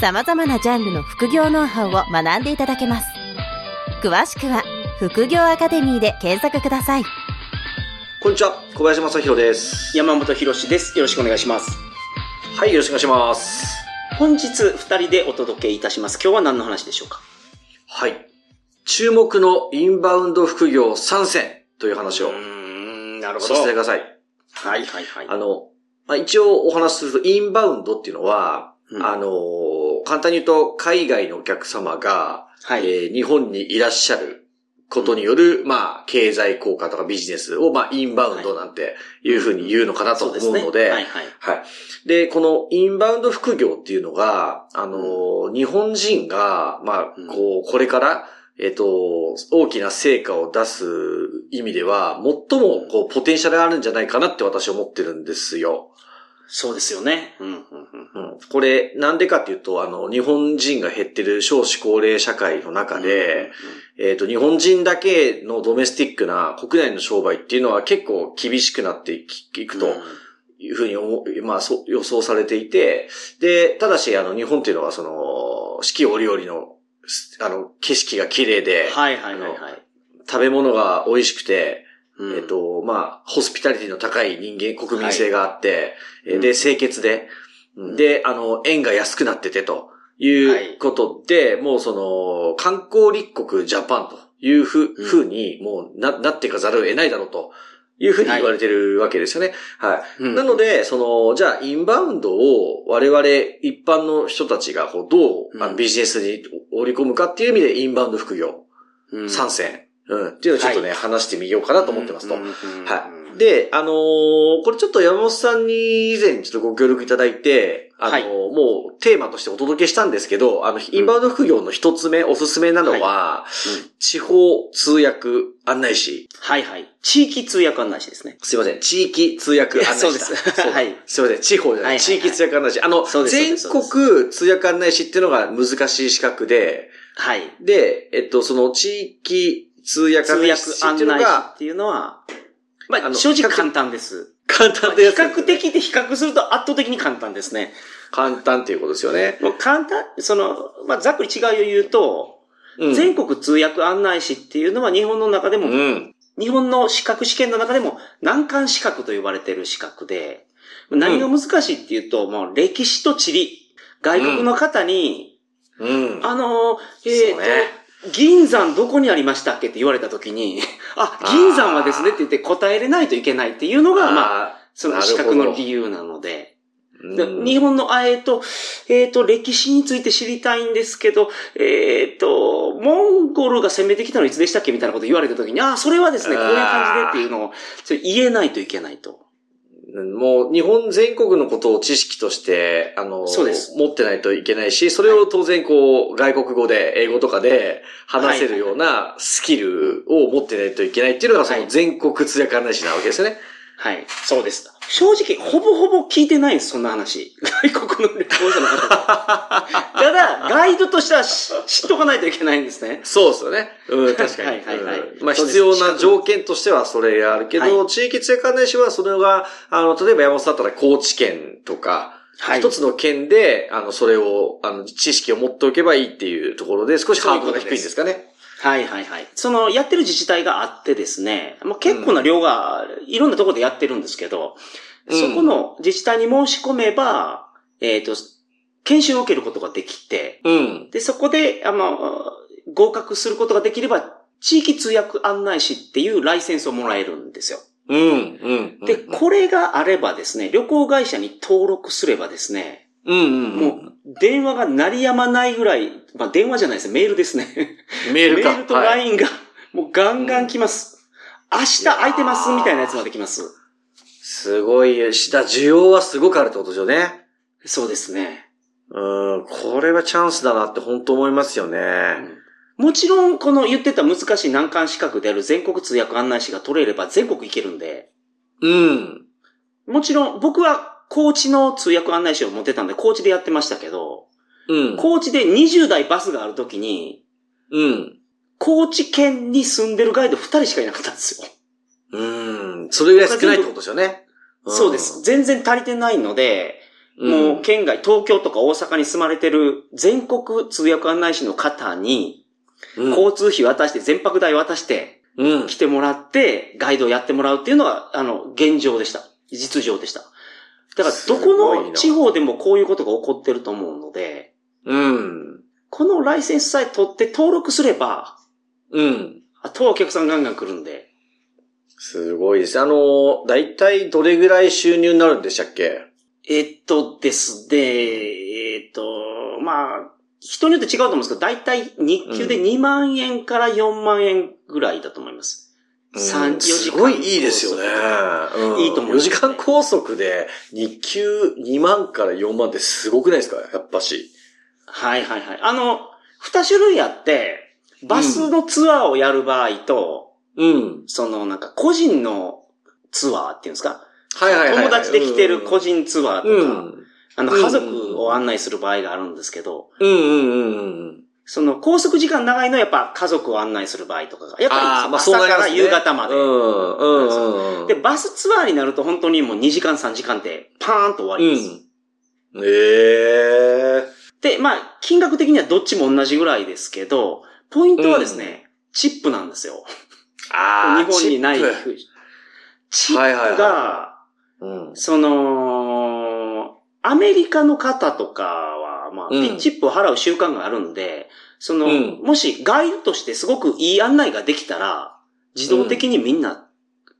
様々なジャンルの副業ノウハウを学んでいただけます。詳しくは副業アカデミーで検索ください。こんにちは、小林正宏です。山本博史です。よろしくお願いします。はい、よろしくお願いします。本日二人でお届けいたします。今日は何の話でしょうか？はい。注目のインバウンド副業参戦という話をうーん、なるさせてください。はいはいはい。あの、まあ、一応お話しすると、インバウンドっていうのは、うんあの、簡単に言うと、海外のお客様が、はい。えー日本にいらっしゃることによる、まあ、経済効果とかビジネスを、まあ、インバウンドなんていうふうに言うのかなと思うそうでで、はいはい。はい。で、このインバウンド副業っていうのが、あのー、日本人が、まあうん、こう、これから、えっと、大きな成果を出す意味では、最も、こう、ポテンシャルあるんじゃないかなって私は思ってるんですよ。そうですよね。うん、うん。これ、なんでかっていうと、あの、日本人が減ってる少子高齢社会の中で、えっと、日本人だけのドメスティックな国内の商売っていうのは結構厳しくなっていくと。うんいうふうに思う、まあ、そう予想されていて、で、ただし、あの、日本っていうのは、その、四季折々の、すあの、景色が綺麗で、はいはいはいはい。食べ物が美味しくて、うん。えっ、と、まあ、ホスピタリティの高い人間、国民性があって、えーうん。で、清潔で、うん。で、あの、円が安くなっててといはいうことで、もうその、観光立国ジャパンというふ,、うん。ふうに、もうな、なっていかざるを得ないだろうというふうに言われてるわけですよね。はい。うん。なので、その、じゃあ、インバウンドを我々一般の人たちがこうどう、あのうん。ビジネスに織り込むかっていう意味でインバウンド副業うん。参戦、うん、っていうのをちょっとね、話してみようかなと思ってますと。うんうんはい。で、あのーこれちょっと山本さんに以前ちょっとご協力いただいて、あのーはいもうテーマとしてお届けしたんですけど、あの、インバウンド副業の一つ目、おすすめなのは、うん地方通訳案内士。はいはい。地域通訳案内士ですね。すいません。地域通訳案内士だ。そうですはいすいません。地方じゃない。はいはいはい地域通訳案内士。あの、全国通訳案内士っていうのが難しい資格で、はい。で、えっと、その地域通訳通案内訳士っていうの案内士がっていうのは、まあ、あの正直簡単です。簡単で比較的で比較すると圧倒的に簡単ですね。簡単っていうことですよね。もう簡単、その、まあ、ざっくり違いを言うと、うん全国通訳案内士っていうのは日本の中でも、うん。日本の資格試験の中でも難関資格と呼ばれている資格で、何が難しいっていうと、もう歴史と地理、外国の方に、うん。あの、えっ、そうねと、銀山どこにありましたっけって言われたときに、あ、銀山はですねって言って答えれないといけないっていうのが、まあ、あその資格の理由なので、日本の、あえっ、と、えっ、と、歴史について知りたいんですけど、えっ、と、モンゴルが攻めてきたのいつでしたっけみたいなこと言われたときに、ああ、それはですね、こういう感じでっていうのを、言えないといけないと。もう日本全国のことを知識として、あの、そうです持ってないといけないし、それを当然こう、外国語で、英語とかで話せるようなスキルを持ってないといけないっていうのがそのはい全国通訳案内士なわけですよね。はい。そうです。正直、ほぼほぼ聞いてないんです、そんな話。外国の旅行者の方が。ただ、ガイドとしてはし知っとかないといけないんですね。そうですよね。うん、確かに。はいはいはいうんまあ必要な条件としてはそれがあるけど、は地域通訳案内士はそれが、あの、例えば山本さんだったら高知県とか、はい一つの県で、あの、それを、あの、知識を持っておけばいいっていうところで、少しハードルが低いんですかね。はいはいはい。その、やってる自治体があってですね、まあ、結構な量が、いろんなところでやってるんですけど、うんそこの自治体に申し込めば、えっ、と、研修を受けることができて、うん。で、そこで、あの、合格することができれば、地域通訳案内士っていうライセンスをもらえるんですよ。うん。うん。で、これがあればですね、旅行会社に登録すればですね、うんうん。もう、電話が鳴りやまないぐらい、まあ電話じゃないですメールですね。メールか。メールとはい LINE が、もうガンガン来ます。明日空いてますみたいなやつまで来ます。すごい、した需要はすごくあるってことですよね。そうですね。うん、これはチャンスだなって本当思いますよね。もちろん、この言ってた難しい難関資格である全国通訳案内士が取れれば全国行けるんで、うん。もちろん僕は高知の通訳案内士を持ってたんで、高知でやってましたけど、うん。高知で20台バスがあるときに、うん。高知県に住んでるガイド2人しかいなかったんですよ。うん。それぐらい少ないってことですよね。んそうです。。全然足りてないので、もう県外、東京とか大阪に住まれてる全国通訳案内士の方に、うん、交通費渡して、全泊代渡して、うん。来てもらって、ガイドをやってもらうっていうのが、あの、現状でした。実情でした。だから、どこの地方でもこういうことが起こってると思うので、うん。このライセンスさえ取って登録すれば、うん。あとはお客さんガンガン来るんで、すごいです。あの、だいたいどれぐらい収入になるんでしたっけ？えっとですね、えっと、まあ、人によって違うと思うんですけど、だいたい日給で2万円から4万円ぐらいだと思います。三うん四時間すごいいいですよね。うん、いいと思います4時間拘束で日給2万から4万ってすごくないですか？やっぱし。はいはいはい。あの、二種類あって、バスのツアーをやる場合と、うん。そのなんか個人のツアーっていうんですか、はいはいはいはい。友達で来てる個人ツアーとか、うん。あの、うん家族を案内する場合があるんですけど、うんうんうんうん。その、拘束時間長いのはやっぱ家族を案内する場合とかが、やっぱり朝から夕方まで。うんうんうんうん。で、バスツアーになると本当にもう2時間3時間でパーンと終わりです。うん。ええで、まあ、金額的にはどっちも同じぐらいですけど、ポイントはですね、チップなんですよ。ああ、日本にないチップチップはいはいはいが、うん。その、アメリカの方とかは、まあ、うんチップを払う習慣があるんで、その、うんもしガイドとしてすごくいい案内ができたら、自動的にみんな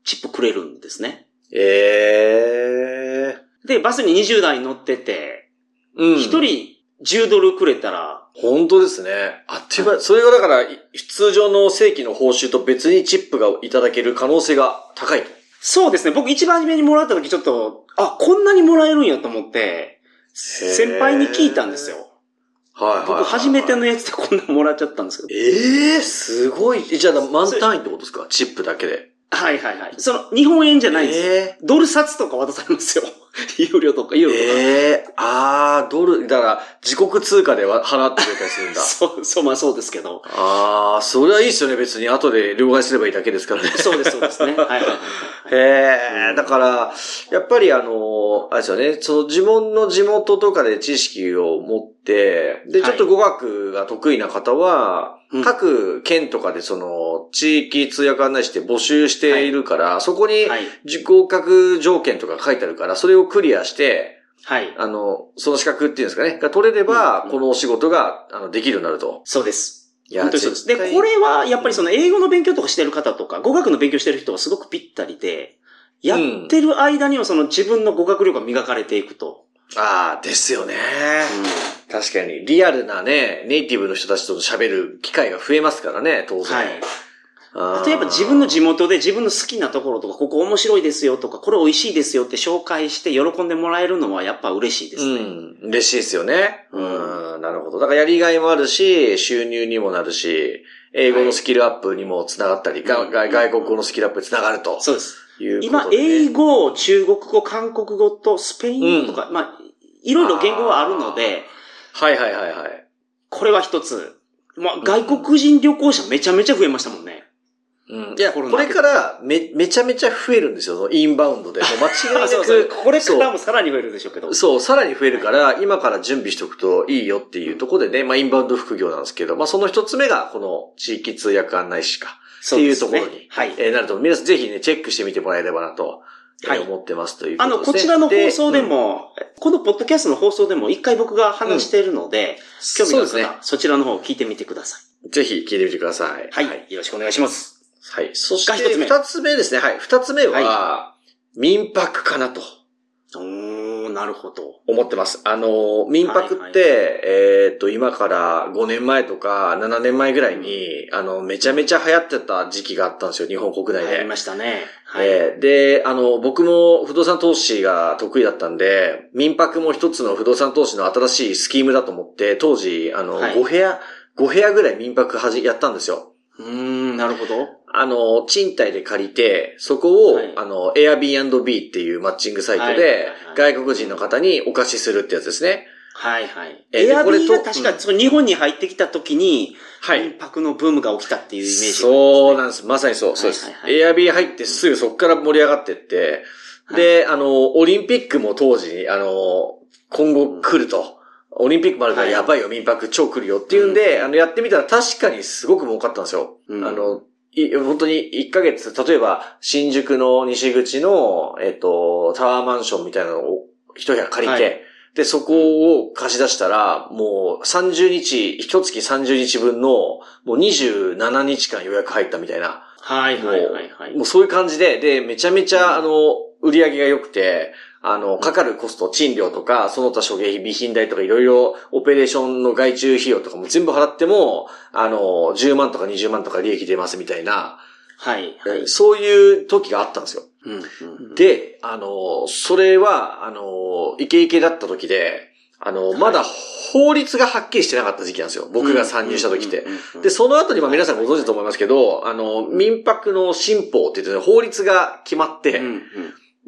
チップくれるんですね。ええで、バスに20台乗ってて、うん。一、人10ドルくれたら、本当ですね。あっという間、それがだから、い通常の正規の報酬と別にチップがいただける可能性が高いと。そうですね。僕一番初めにもらった時ちょっと、あ、こんなにもらえるんやと思って、先輩に聞いたんですよ。はいはいはいはい。僕初めてのやつでこんなもらっちゃったんですけど。ええすごい。えじゃあ、満単位ってことですか？チップだけで。はいはいはい。その、日本円じゃないんですよ。えドル札とか渡されますよ。有料とか、ユーロとか。ええああ、ドル、だから、自国通貨では払ってくれたりするんだ。そう、そう、まあそうですけど。ああ、それはいいっすよね。別に後で両替すればいいだけですからね。そうです、そうですね。はいはいはい。へえ、だから、やっぱりあの、あれですよね、その自分の地元とかで知識を持って、で、ちょっと語学が得意な方は、うん各県とかでその、地域通訳案内して募集しているから、そこに合格条件とか書いてあるから、それをクリアして、はい。あの、その資格っていうんですかね、が取れれば、うんこのお仕事が、あの、できるようになると。そうです。いや本当にそうです。で、これは、やっぱりその英語の勉強とかしてる方とか、語学の勉強してる人はすごくぴったりで、やってる間にはその自分の語学力が磨かれていくと。ああ、ですよね。確かに、リアルなね、ネイティブの人たちと喋る機会が増えますからね、当然。はい。あー例えば自分の地元で自分の好きなところとか、ここ面白いですよとか、これ美味しいですよって紹介して喜んでもらえるのはやっぱ嬉しいですね。うん。嬉しいですよね。ううんん。なるほど。だからやりがいもあるし、収入にもなるし、英語のスキルアップにもつながったり、がうん外外国語のスキルアップにつながるとそうです。いうこと今、で、ね。英語、中国語、韓国語とスペイン語とか、まあ、いろいろ言語があるので、はいはいはいはい。これは一つ。まあ、外国人旅行者めちゃめちゃ増えましたもんね。うん。いや、これからめ、めちゃめちゃ増えるんですよ、インバウンドで。もう間違いなく。そうそう。これからもさらに増えるでしょうけど。そう、さらに増えるから、今から準備しておくといいよっていうところでね、まあ、インバウンド副業なんですけど、まあ、その一つ目が、この地域通訳案内士か、っていうところに、はい。えーなると、皆さんぜひね、チェックしてみてもらえればなと、えーはい思ってますというこあの。こちらの放送でうんも、このポッドキャストの放送でも一回僕が話しているので、興味のある方、そね。そちらの方を聞いてみてください。ぜひ聞いてみてください。はい。よろしくお願いします。はい。そして、二つ目ですね。はい。二つ目は、民泊かなと。おー、なるほど。思ってます。あの、民泊って、はいはいえっと、今から5年前とか7年前ぐらいに、あの、めちゃめちゃ流行ってた時期があったんですよ、日本国内で。ありましたね。はい。えーで、あの、僕も不動産投資が得意だったんで、民泊も一つの不動産投資の新しいスキームだと思って、当時、あの、はい5部屋、5部屋ぐらい民泊はじ、やったんですよ。うーん、なるほど。あの、賃貸で借りて、そこを、はいあの、Airbnb っていうマッチングサイトはいで、はい外国人の方にお貸しするってやつですね。はいはい。えエアビーでこれとが確か、その日本に入ってきた時に、はい民泊のブームが起きたっていうイメージ。そうなんです。まさにそう。そうです。はいはいは Airb 入ってすぐそこから盛り上がってって、で、あの、オリンピックも当時、あの、今後来ると。オリンピックもあるからはいやばいよ、民泊超来るよっていうんで、あの、やってみたら確かにすごく儲かったんですよ。うんあの、い本当に1ヶ月、例えば、新宿の西口の、えっと、タワーマンションみたいなのを一部屋借りて、はいで、そこを貸し出したら、もう30日、一月30日分の、もう27日間予約入ったみたいな。はいはいはいはい。もうそういう感じで、で、めちゃめちゃ、あの、売り上げが良くて、あの、かかるコスト、賃料とか、その他諸経費、備品代とかいろいろ、オペレーションの外注費用とかも全部払っても、あの、10万とか20万とか利益出ますみたいな、はいはい。そういう時があったんですよ。うんうんで、あの、それは、あの、イケイケだった時で、あの、まだ法律がはっきりしてなかった時期なんですよ。僕が参入した時って。。で、その後にまあ皆さんご存知だと思いますけど、あの、民泊の新法って言ってね法律が決まって、うんうん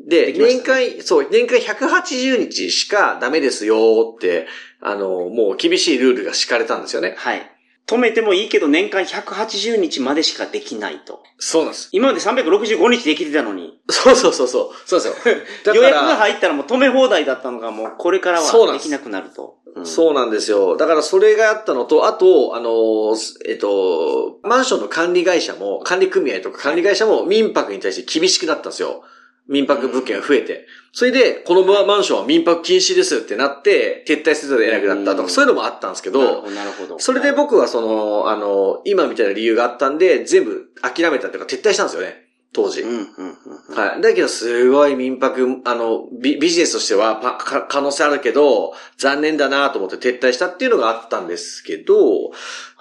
で、年間、そう、年間180日しかダメですよって、あの、もう厳しいルールが敷かれたんですよね。はい。止めてもいいけど年間180日までしかできないと。そうなんです。今まで365日できてたのに、そうそうそうそう。そうですよ。だ予約が入ったらもう止め放題だったのがもうこれからはですきなくなると。うんそうなんですよ。だからそれがあったのと、あと、あの、えっと、マンションの管理会社も、管理組合とか管理会社も民泊に対して厳しくなったんですよ。民泊物件が増えて。それで、このマンションは民泊禁止ですってなって、撤退せざるを得なくなったとか、うんそういうのもあったんですけどなるほ、ど。それで僕はその、あの、今みたいな理由があったんで、全部諦めたっていうか撤退したんですよね。当時。はい。だけど、すごい民泊、あの、ビビジネスとしてはパか可能性あるけど、残念だなと思って撤退したっていうのがあったんですけど、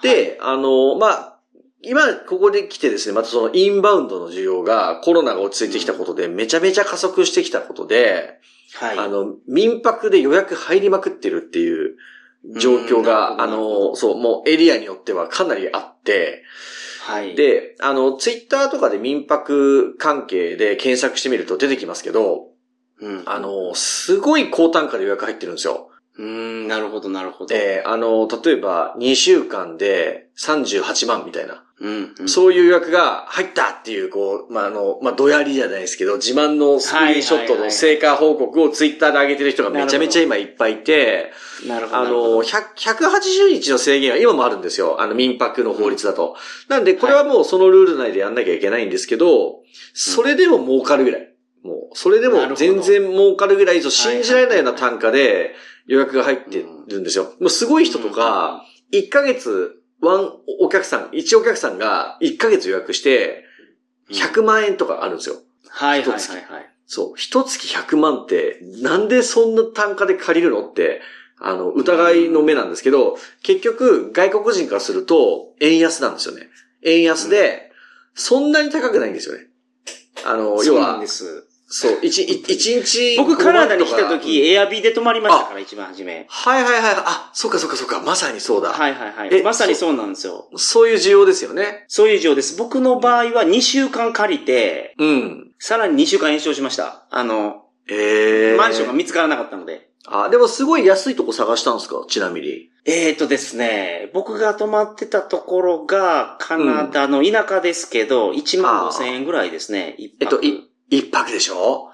で、あの、まあ、今、ここで来てですね、またそのインバウンドの需要がコロナが落ち着いてきたことで、めちゃめちゃ加速してきたことで、はい。あの、民泊で予約入りまくってるっていう状況うんが、あの、そう、もうエリアによってはかなりあって、はい。、で、あの、ツイッターとかで民泊関係で検索してみると出てきますけど、うん。あの、すごい高単価で予約入ってるんですよ。うーん、なるほど、なるほど。で、あの、例えば2週間で38万みたいな、うん、うん。そういう予約が入ったっていう、こう、まあ、あの、まあ、ドヤりじゃないですけど、自慢のスクリーンショットの成果報告をツイッターで上げてる人がめちゃめちゃ今いっぱいいて、なるほど。あの、なるほど100 180日の制限は今もあるんですよ。あの、民泊の法律だと。なんで、これはもうそのルール内でやんなきゃいけないんですけど、それでも儲かるぐらい。もう、それでも全然儲かるぐらいと信じられないような単価で予約が入ってるんですよ。もうすごい人とか、1ヶ月、ワンお客さん、1お客さんが1ヶ月予約して、100万円とかあるんですよ。はい、はい、はい、はい。そう、一月100万って、なんでそんな単価で借りるのって、あの、疑いの目なんですけど、結局、外国人からすると、円安なんですよね。円安で、そんなに高くないんですよね。あの、要はそう一、一一日。僕、カナダに来た5万と時、かエアビーで泊まりましたから、一番初め。はいはいはい。あ、そっかそっかそっか。まさにそうだ。はい、はい、はえい。まさにそうなんですよ。そういう需要ですよね。そういう事情です。僕の場合は2週間借りて、うん。さらに2週間延長しました。あの、ええー。マンションが見つからなかったので。あ、でもすごい安いとこ探したんですか？ちなみに。えーとですね、僕が泊まってたところが、カナダの田舎ですけど、1万5千円ぐらいですね。えっと、い、一泊でしょ？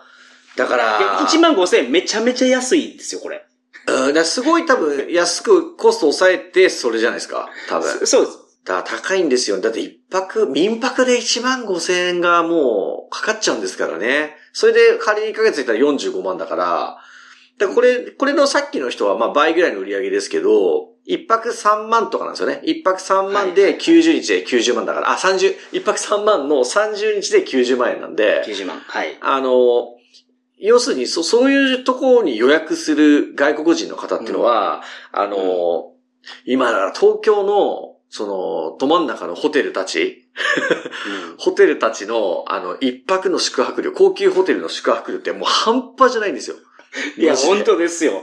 だから、いや1万5千円めちゃめちゃ安いですよ、これ。うん、だすごい多分安くコスト抑えてそれじゃないですか。多分。そそうです。だ高いんですよ。だって一泊、民泊で1万5千円がもうかかっちゃうんですからね。それで仮に1ヶ月いったら45万だから、だからこれ、これのさっきの人はまあ倍ぐらいの売り上げですけど、一泊3万とかなんですよね。一泊3万ではいはいはい90日で90万だから、あ、30、一泊3万の30日で90万円なんで、90万。はい。あの、要するに、そ、そういうところに予約する外国人の方っていうのは、あの、今だから東京の、その、ど真ん中のホテルたち、ホテルたちの、あの、一泊の宿泊料、高級ホテルの宿泊料ってもう半端じゃないんですよ。いや、本当ですよ。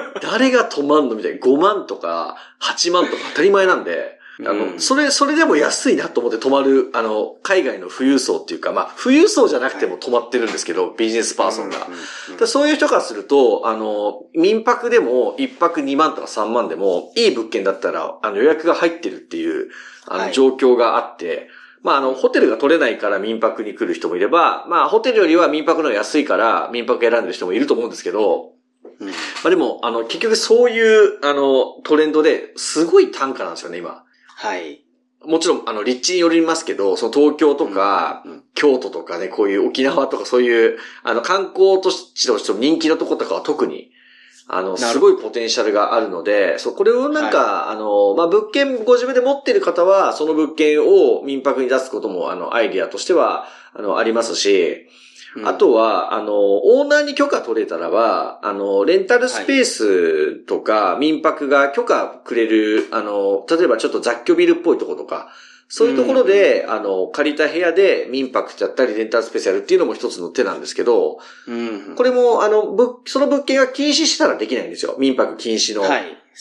誰が泊まんのみたいな。5万とか8万とか当たり前なんで、あの、うんそれ、それでも安いなと思って泊まる、あの、海外の富裕層っていうか、まあ、富裕層じゃなくても泊まってるんですけど、ビジネスパーソンが。うんそういう人からすると、あの、民泊でも1泊2万とか3万でも、いい物件だったら、あの予約が入ってるっていう、あの、はい状況があって、まあ、あの、ホテルが取れないから民泊に来る人もいれば、まあ、ホテルよりは民泊の安いから民泊選んでる人もいると思うんですけど、うん。まあでも、あの、結局そういう、あの、トレンドで、すごい単価なんですよね、今。はい。もちろん、あの、立地によりますけど、その東京とか、うん。うん。京都とかね、こういう沖縄とかそういう、あの、観光都市としても人気のとことかは特に、あの、すごいポテンシャルがあるので、そう、これをなんか、あの、まあ、物件ご自分で持ってる方は、その物件を民泊に出すことも、あの、アイディアとしては、あの、ありますし、うんあとは、あの、オーナーに許可取れたらば、あの、レンタルスペースとか、民泊が許可くれる、あの、例えばちょっと雑居ビルっぽいところとか、そういうところで、あの、借りた部屋で民泊だったり、レンタルスペースやるっていうのも一つの手なんですけど、うんこれも、あの、ぶその物件が禁止したらできないんですよ。民泊禁止の。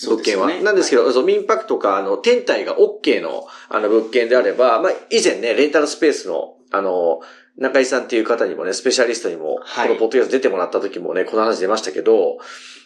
物件は。ねなんですけど、そう民泊とか、あの、天体が OK の、あの、物件であれば、まあ、以前ね、レンタルスペースの、あの、中井さんっていう方にもね、スペシャリストにも、はい。このポッドキャスト出てもらった時もね、この話出ましたけど、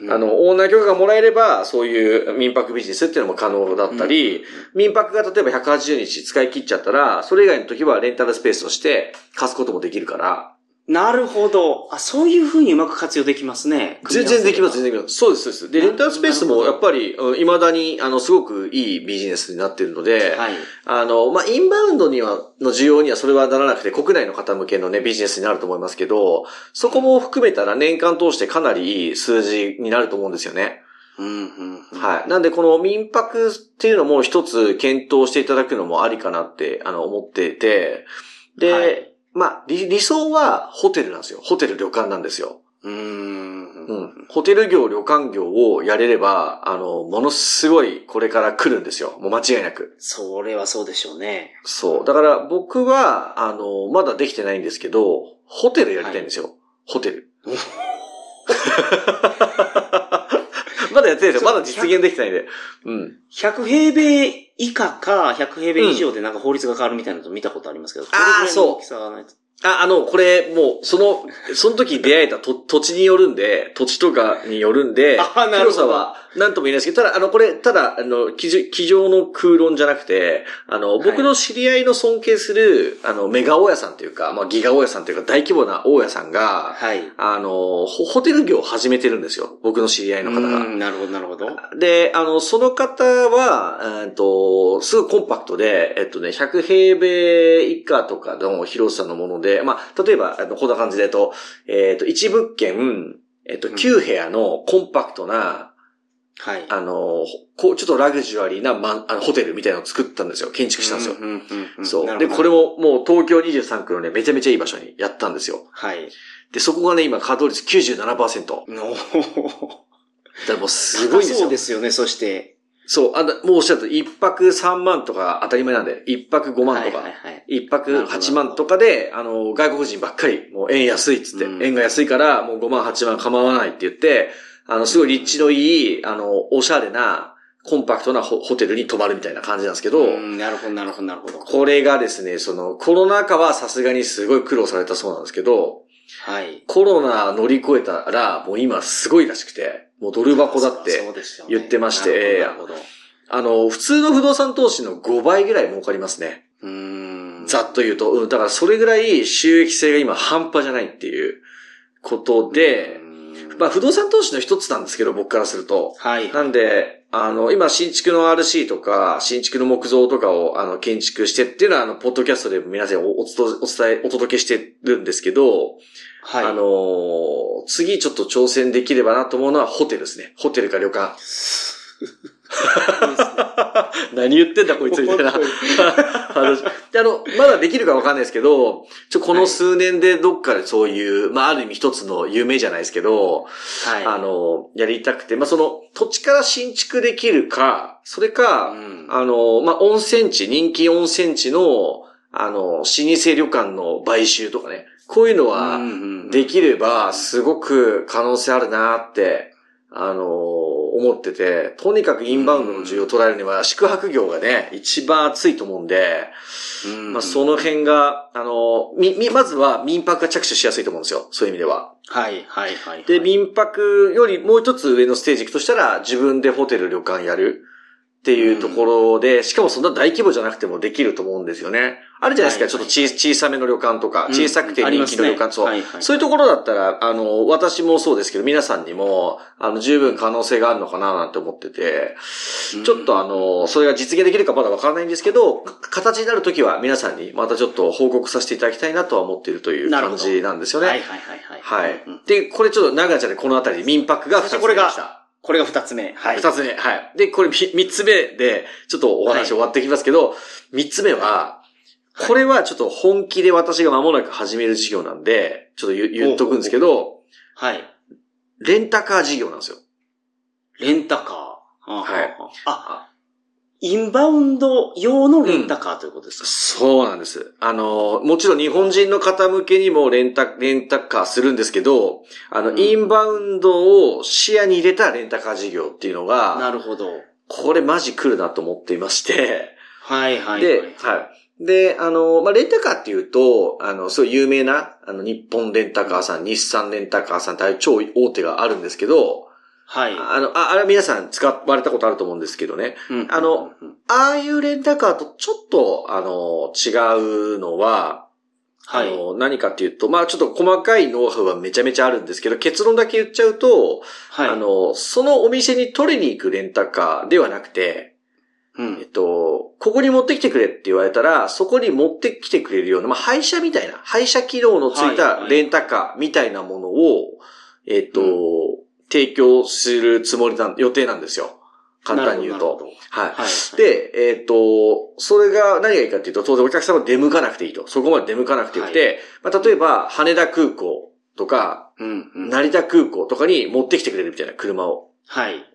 うん。あの、オーナー許可がもらえれば、そういう民泊ビジネスっていうのも可能だったり、民泊が例えば180日使い切っちゃったら、それ以外の時はレンタルスペースとして貸すこともできるから、なるほど。あ、そういう風にうまく活用できますね。全然できます、全然。然できます。そうです、そうです。で、なレンタルスペースもやっぱり、うん未だに、あの、すごくいいビジネスになってるので、はい。あの、まあ、インバウンドには、の需要にはそれはならなくて、国内の方向けのね、ビジネスになると思いますけど、そこも含めたら年間通してかなりいい数字になると思うんですよね。うん、うん。うんはい。なんで、この民泊っていうのも一つ検討していただくのもありかなって、あの、思っていて、で、はいまあ、理理想はホテルなんですよ。ホテル旅館なんですよ。うーん。うん。ホテル業、旅館業をやれれば、あの、ものすごいこれから来るんですよ。もう間違いなく。それはそうでしょうね。そう。だから僕は、あの、まだできてないんですけど、ホテルやりたいんですよ。ホテル。まだやってないですよ。まだ実現できてないんで。うん。100平米以下か、100平米以上でなんか法律が変わるみたいなの見たことありますけど、あーそう。大きさがないとあ、あの、これ、もう、その、その時出会えたと土地によるんで、土地とかによるんで、広さは何とも言えないですけど、ただ、あの、これ、ただ、あの、机上の空論じゃなくて、あの、僕の知り合いの尊敬する、あの、メガ大家さんというか、まあ、ギガ大家さんというか、大規模な大家さんが、はい。あの、ホホテル業を始めてるんですよ。僕の知り合いの方が。うんなるほど、なるほど。で、あの、その方は、えっと、すごいコンパクトで、えっとね、100平米以下とかの広さのもので、まあ、例えば、あの、こんな感じで、と、えっと、一物件、えっと、うん9部屋のコンパクトな、はい。あの、こう、ちょっとラグジュアリーな、ま、あの、ホテルみたいなのを作ったんですよ。建築したんですよ。うんうんうんうんそう。で、これももう東京23区のね、めちゃめちゃいい場所にやったんですよ。はい。で、そこがね、今、稼働率97%。だかのらもうすごいんですよ。そうですよね、そして。そう、あの、もうおっしゃると、一泊3万とか当たり前なんで、一泊5万とか、はいはいはい。一泊8万とかで、あの、外国人ばっかり、もう円安いっつって、うん円が安いから、もう5万8万構わないって言って、あの、すごい立地のいい、あの、おしゃれな、コンパクトなホホテルに泊まるみたいな感じなんですけど、うん、なるほど、なるほど、なるほど。これがですね、その、コロナ禍はさすがにすごい苦労されたそうなんですけど、はい。コロナ乗り越えたら、もう今すごいらしくて、もうドル箱だって、言ってましてあの、普通の不動産投資の5倍ぐらい儲かりますね。ざっと言うと。うん、だからそれぐらい収益性が今半端じゃないっていうことでう、んまあ不動産投資の一つなんですけど、僕からすると。はい。なんで、あの、今新築の RC とか、新築の木造とかを、あの、建築してっていうのは、あの、ポッドキャストで皆さんおお伝え、お届けしてるんですけど、はい。あのー次ちょっと挑戦できればなと思うのはホテルですね。ホテルか旅館。何言ってんだこいつみたいな。話。で、あの、まだできるかわかんないですけど、ちょ、この数年でどっかでそういう、まあ、ある意味一つの夢じゃないですけど、はい。あの、やりたくて、まあ、その、土地から新築できるか、それか、うんあの、まあ、温泉地、人気温泉地の、あの、老舗旅館の買収とかね、こういうのは、できれば、すごく可能性あるなって、あの思ってて、とにかくインバウンドの需要を捉えるには、宿泊業がね、一番熱いと思うんで、うんまあ、その辺が、あのみ、み、まずは民泊が着手しやすいと思うんですよ。そういう意味では。はい、はい、はい。で、民泊よりもう一つ上のステージ行くとしたら、自分でホテル、旅館やるっていうところで、しかもそんな大規模じゃなくてもできると思うんですよね。あるじゃないですか、はいちょっと小小さめの旅館とか、うん小さくて人気の旅館、そう、はいはいそういうところだったら、あの、私もそうですけど、皆さんにも、あの、十分可能性があるのかななんて思ってて、ちょっとあの、それが実現できるかまだわからないんですけど、か形になるときは皆さんにまたちょっと報告させていただきたいなとは思っているという感じなんですよね。はい、はい、はい、はい。はいうん。で、これちょっと長ちゃんでこのあたり民泊が2つ目これがでした。これが二つ目。はい。二つ目。はい。で、これみ三つ目で、ちょっとお話終わってきますけど、三、つ目は、これはちょっと本気で私が間もなく始める事業なんで、ちょっと言言っとくんですけど、はい。レンタカー事業なんですよ。レンタカー。はいあ、インバウンド用のレンタカーということですか、そうなんです。あの、もちろん日本人の方向けにもレンタ、レンタカーするんですけど、あの、うんインバウンドを視野に入れたレンタカー事業っていうのが、なるほど。これマジ来るなと思っていまして、はい、はい。で、はいはい。で、あの、まあ、レンタカーっていうと、あの、すごい有名な、あの、日本レンタカーさん、日産レンタカーさんってああいう超大手があるんですけど、はい。あの、ああれは皆さん使われたことあると思うんですけどね。うんあの、うんああいうレンタカーとちょっと、あの、違うのは、はい。あの、何かっていうと、まあちょっと細かいノウハウはめちゃめちゃあるんですけど、結論だけ言っちゃうと、はい。あの、そのお店に取りに行くレンタカーではなくて、うんえっと、ここに持ってきてくれって言われたら、そこに持ってきてくれるような、まあ、廃車みたいな、廃車機能のついはいたはいレンタカーみたいなものを、えっと、提供するつもりな、予定なんですよ。簡単に言うと。はい。はい。で、えっ、と、それが何がいいかっていうと、当然お客様出向かなくていいと。そこまで出向かなくてよくて、まあ、例えば、羽田空港とか、うん、うん。成田空港とかに持ってきてくれるみたいな車を。はい。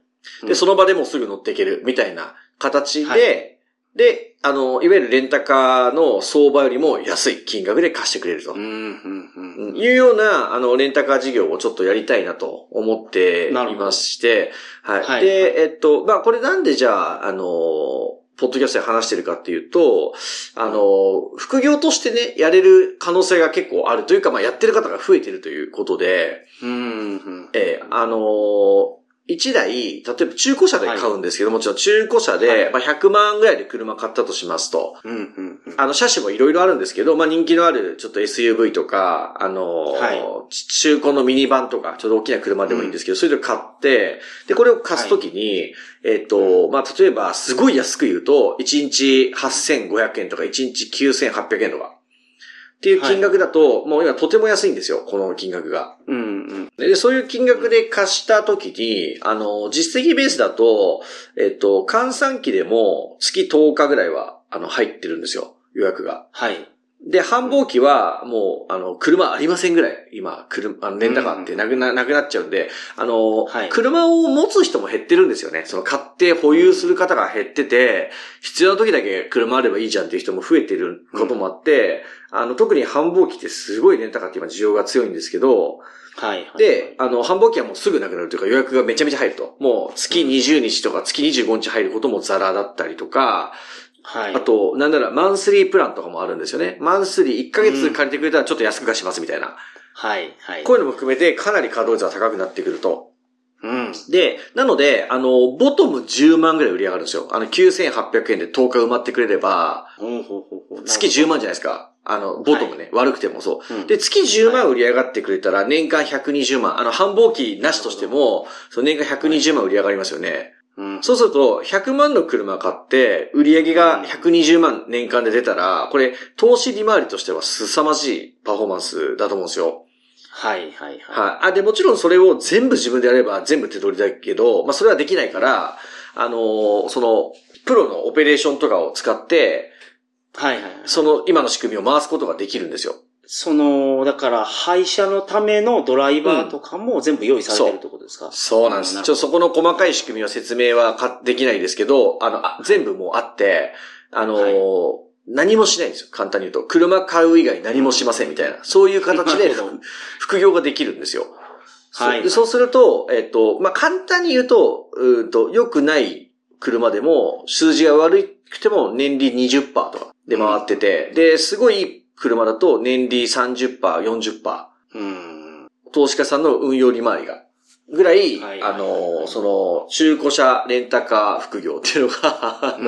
で、その場でもうすぐ乗っていけるみたいな形で、はいで、あの、いわゆるレンタカーの相場よりも安い金額で貸してくれると。いうような、あの、レンタカー事業をちょっとやりたいなと思っていまして、はい。はいで、えっと、まあ、これなんでじゃあ、あの、ポッドキャストで話してるかっていうと、あの、副業としてね、やれる可能性が結構あるというか、まあ、やってる方が増えてるということで、うん、うん。ええあのー一台、例えば中古車で買うんですけど、もちろん中古車で、はい。まあ、100万ぐらいで車買ったとしますと、うん、うん、うん。あの、車種もいろいろあるんですけど、まあ、人気のある、ちょっと SUV とか、あのーはい。ち中古のミニバンとか、ちょっと大きな車でもいいんですけど、それで買って、で、これを貸すときに、えっ、と、まあ、例えば、すごい安く言うと、1日8500円とか、1日9800円とか、っていう金額だと、もう今とても安いんですよ、この金額が。うん、うん。で、そういう金額で貸したときに、あの、実績ベースだと、えっと、換算期でも月10日ぐらいは、あの、入ってるんですよ、予約が。はい。で、繁忙期は、もう、あの、車ありませんぐらい、今、車、あの、レンタカーってなくな、なくなっちゃうんで、あの、はい車を持つ人も減ってるんですよね。その、買って保有する方が減ってて、必要な時だけ車あればいいじゃんっていう人も増えてることもあって、あの、特に繁忙期ってすごいレンタカーって今需要が強いんですけど、はい。で、あの、繁忙期はもうすぐなくなるというか予約がめちゃめちゃ入ると。もう月20日とか月25日入ることもザラだったりとか、はい。あと、なんならマンスリープランとかもあるんですよね。マンスリー1ヶ月借りてくれたらちょっと安く貸しますみたいな。はい。はい。こういうのも含めてかなり稼働率が高くなってくると。うん。で、なので、あの、ボトム10万ぐらい売り上がるんですよ。あの、9800円で10日埋まってくれれば、ほうほうほうほう月10万じゃないですか。あの、ボトムね、悪くてもそう。うんで、月10万売り上がってくれたら、年間120万。あの、繁忙期なしとしても、その年間120万売り上がりますよね。うん。そうすると、100万の車買って、売り上げが120万年間で出たら、これ、投資利回りとしては凄まじいパフォーマンスだと思うんですよ。はい。はい。はい。はい。あ、で、もちろんそれを全部自分でやれば全部手取りだけど、まあ、それはできないから、あのーその、プロのオペレーションとかを使って、はいはいはい。その今の仕組みを回すことができるんですよ。その、だから、配車のためのドライバーとかも全部用意されてるってことですか、そうなんです。ちょそこの細かい仕組みは説明はかできないですけど、あの、あ全部もうあって、あのーはい何もしないんですよ。簡単に言うと。車買う以外何もしませんみたいな。そういう形で 副副業ができるんですよ。はいそうすると、えっ、と、まあ、簡単に言うと、うーんと、良くない車でも、数字が悪くても年利20%とかで回ってて、で、すごい車だと年利30%、40%。うん。投資家さんの運用利回りが。ぐらい、はいあの、その、中古車レンタカー副業っていうのが、あう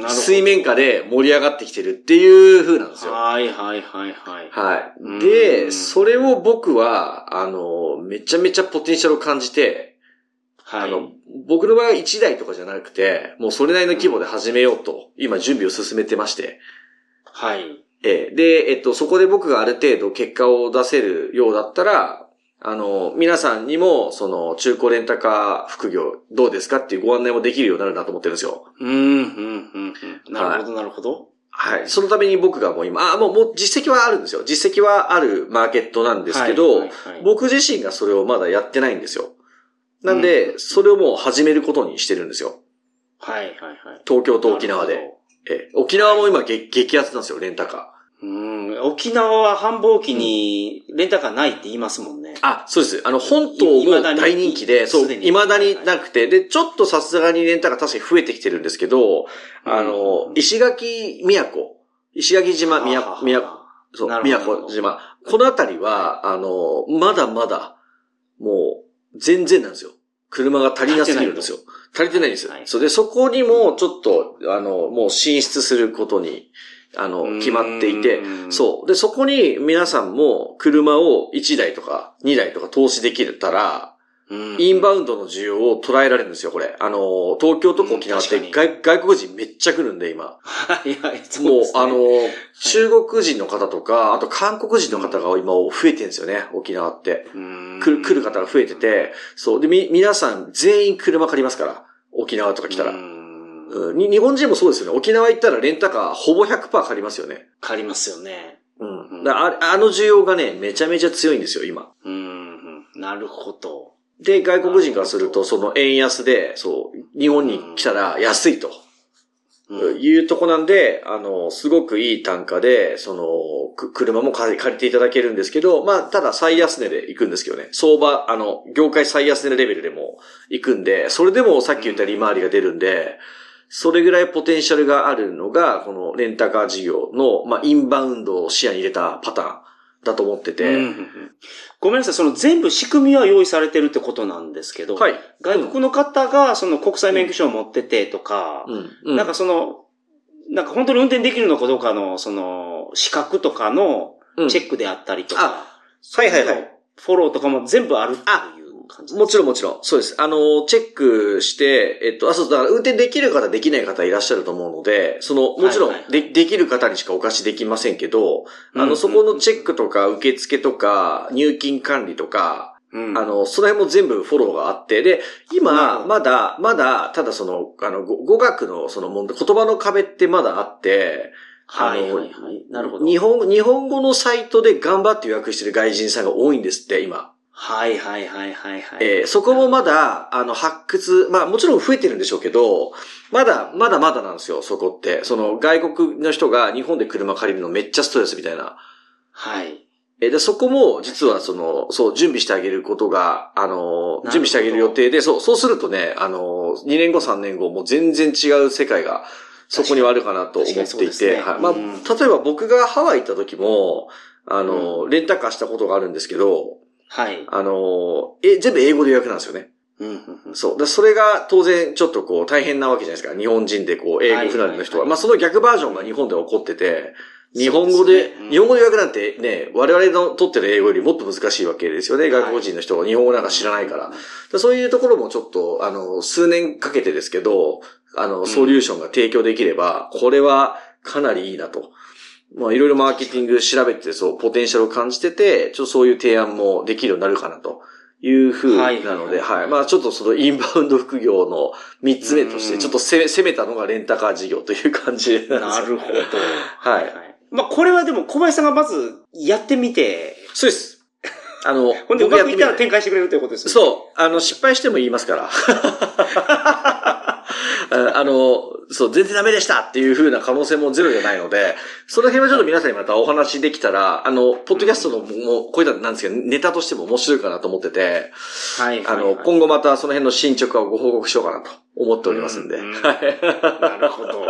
の、水面下で盛り上がってきてるっていう風なんですよ。はいはいはいはい。はうんい。で、それを僕は、あの、めちゃめちゃポテンシャルを感じて、はい。あの、僕の場合は1台とかじゃなくて、もうそれなりの規模で始めようと、今準備を進めてまして、はい。ええで、えっと、そこで僕がある程度結果を出せるようだったら、あの、皆さんにも、その、中古レンタカー副業どうですかっていうご案内もできるようになるなと思ってるんですよ。うん、うん、うん、うん。なるほど、なるほど。はい。そのために僕がもう今、あ、もう、もう実績はあるんですよ。実績はあるマーケットなんですけど、はいはいはい僕自身がそれをまだやってないんですよ。なんで、うんそれをもう始めることにしてるんですよ。はい、はい、はい。東京と沖縄で。ええ沖縄も今激激アツなんですよ、レンタカうん。沖縄は繁忙期にレンタカーないって言いますもんね。ー。あ、そうです。あの、本島も大人気で、そう、未だになくて、で、ちょっとさすがにレンタカー確かに増えてきてるんですけど、あのう、ん石垣宮古、石垣島宮古、宮古、そう宮古島。このあたりは、あの、まだまだ、もう、全然なんですよ。車が足りなすぎるんですよ。足りてないんですよ。はいそうで、そこにも、ちょっと、あの、もう進出することに、あの、決まっていてう、んそう。で、そこに皆さんも車を1台とか2台とか投資できたら、うんインバウンドの需要を捉えられるんですよ、これ。あの、東京とか沖縄ってうん外外国人めっちゃ来るんで、今。はいはい。そうもう、ですねあの、中国人の方とか、あと韓国人の方が今増えてるんですよね、沖縄って。うん来る、来る方が増えてて、そう。で、み、皆さん全員車借りますから。沖縄とか来たら。うん日本人もそうですよね。沖縄行ったらレンタカーほぼ100%借りますよね。借りますよね。うん。だああの需要がね、めちゃめちゃ強いんですよ、今。うんうん。なるほど。で、外国人からすると、その円安で、そう、日本に来たら安いと。うんいうとこなんで、あの、すごくいい単価で、その、く車も借り借りていただけるんですけど、まあ、ただ最安値で行くんですけどね。相場、あの、業界最安値レベルでも行くんで、それでもさっき言った利回りが出るんで、それぐらいポテンシャルがあるのが、このレンタカー事業の、まあ、インバウンドを視野に入れたパターンだと思ってて、うんうんうんごめんなさい、その全部仕組みは用意されてるってことなんですけど、はい。外国の方がその国際免許証を持っててとか、うん。うん。なんかその、なんか本当に運転できるのかどうかの、その、資格とかのうんチェックであったりとか、はいはいはい。フォローとかも全部あるっていう感じもちろんもちろん。そうです。あの、チェックして、えっと、あ、そう、だから運転できる方、できない方いらっしゃると思うので、その、もちろん、はいはいで、できる方にしかお貸しできませんけど、あの、うんそこのチェックとか、受付とか、入金管理とか、うんあの、その辺も全部フォローがあって、で、今、まだ、まだ、ただその、あの、語語学のその問題、言葉の壁ってまだあって、はいはい。なるほど。日本、日本語のサイトで頑張って予約してる外人さんが多いんですって、今。はいはいはいはいはい。えーそこもまだ、あの、発掘、まあもちろん増えてるんでしょうけど、まだ、まだまだなんですよ、そこって。その、外国の人が日本で車借りるのめっちゃストレスみたいな。はい。えーで、そこも、実はその、そう、準備してあげることが、あの、準備してあげる予定で、そう、そうするとね、あの、2年後、3年後、もう全然違う世界が、そこにはあるかなと思っていて、ねはい。まあ、うん例えば僕がハワイ行った時も、あの、レンタカーしたことがあるんですけど、はい。あの、え、全部英語で予約なんですよね。うんうんうんそう。で、それが当然ちょっとこう大変なわけじゃないですか。日本人でこう、英語不慣れの人は。はいはいはいまあその逆バージョンが日本で起こってて、日本語で、ですねうん日本語で予約なんてね、我々の取ってる英語よりもっと難しいわけですよね。外国人の人が日本語なんか知らないから。でそういうところもちょっと、あの、数年かけてですけど、あの、ソリューションが提供できれば、これはかなりいいなと。まあいろいろマーケティング調べて、そう、ポテンシャルを感じてて、ちょっとそういう提案もできるようになるかなと。いう風なはいので、はい。まあちょっとそのインバウンド副業の3つ目として、うんちょっと攻め攻めたのがレンタカー事業という感じなんですよなるほど。はい。まあ、これはでも小林さんがまずやってみて、そうです。あの、ほんでうまくいったら展開してくれるということですよね。そう。あの、失敗しても言いますから。ああの、そう、全然ダメでしたっていう風な可能性もゼロじゃないので、その辺はちょっと皆さんにまたお話できたら、あの、ポッドキャストのもう、こういったなんですけど、ネタとしても面白いかなと思ってて、はい。あの、はい今後またその辺の進捗はご報告しようかなと思っておりますんで。はい。なるほど。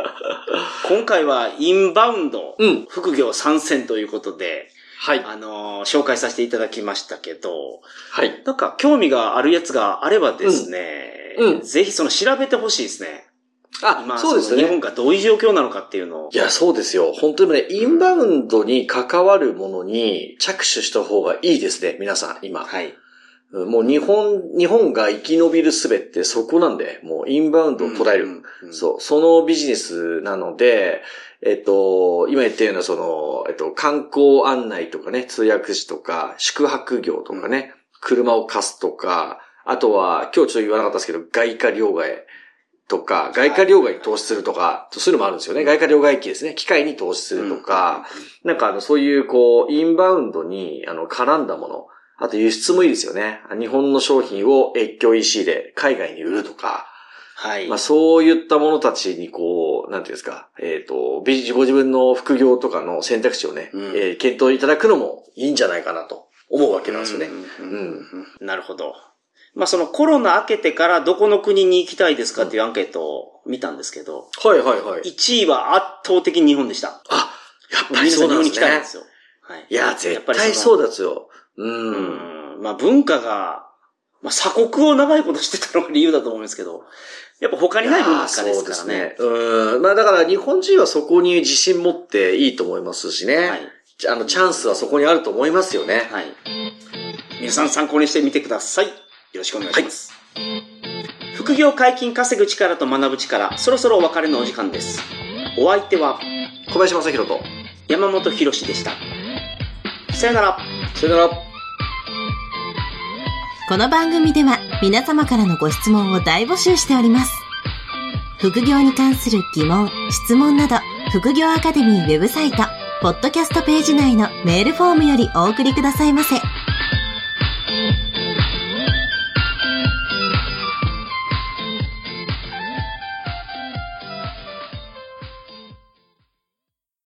今回はインバウンド、うん副業参戦ということで、はい。あのー紹介させていただきましたけど、はい。なんか興味があるやつがあればですね、うんうんぜひその調べてほしいですね。あ、今、そうですね。の日本がどういう状況なのかっていうのを。いや、そうですよ。本当にね、インバウンドに関わるものに着手した方がいいですね、皆さん、今。はい。もう日本、日本が生き延びる術ってそこなんで、もうインバウンドを捉える。うんうんそう、そのビジネスなので、えっと、今言ったようなその、えっと、観光案内とかね、通訳士とか、宿泊業とかね、車を貸すとか、あとは、今日ちょっと言わなかったですけど、外貨両替とか、外貨両替に投資するとか、そういうのもあるんですよね。外貨両替機ですね。機械に投資するとか、なんかあの、そういうこう、インバウンドに、あの、絡んだもの、あと輸出もいいですよね。日本の商品を越境 EC で海外に売るとか、はい。まあそういったものたちにこう、なんていうんですか、えっ、と、ビご自分の副業とかの選択肢をね、うんえー検討いただくのもいいんじゃないかなと思うわけなんですよね。うんなるほど。まあそのコロナ明けてからどこの国に行きたいですかっていうアンケートを見たんですけど、はいはいはい。1位は圧倒的に日本でした。あ、やっぱりそうんなんで日本に来たいんで。すよ。はい。いや、絶ぱり対そうですよ。う。うんん。まあ文化が、まあ鎖国を長いことしてたのが理由だと思うんですけど、やっぱ他にない文化ですからね。いやーそうですね。うん。まあだから日本人はそこに自信持っていいと思いますしね。はい。あの、チャンスはそこにあると思いますよね。はい。皆さん参考にしてみてください。よろしくお願いします。副業解禁稼ぐ力と学ぶ力、そろそろお別れのお時間です。お相手は小林正宏と。山本博史でした。さよなら。さよなら。この番組では皆様からのご質問を大募集しております。副業に関する疑問、質問など、副業アカデミーウェブサイト、ポッドキャストページ内のメールフォームよりお送りくださいませ。